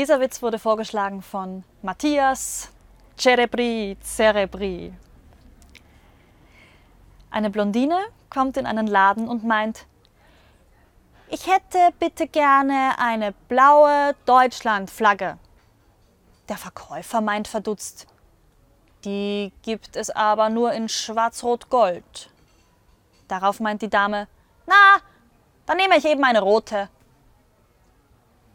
Dieser Witz wurde vorgeschlagen von Matthias Cerebri Cerebri. Eine Blondine kommt in einen Laden und meint, ich hätte bitte gerne eine blaue Deutschlandflagge. Der Verkäufer meint verdutzt, die gibt es aber nur in Schwarz-Rot-Gold. Darauf meint die Dame, na, dann nehme ich eben eine rote.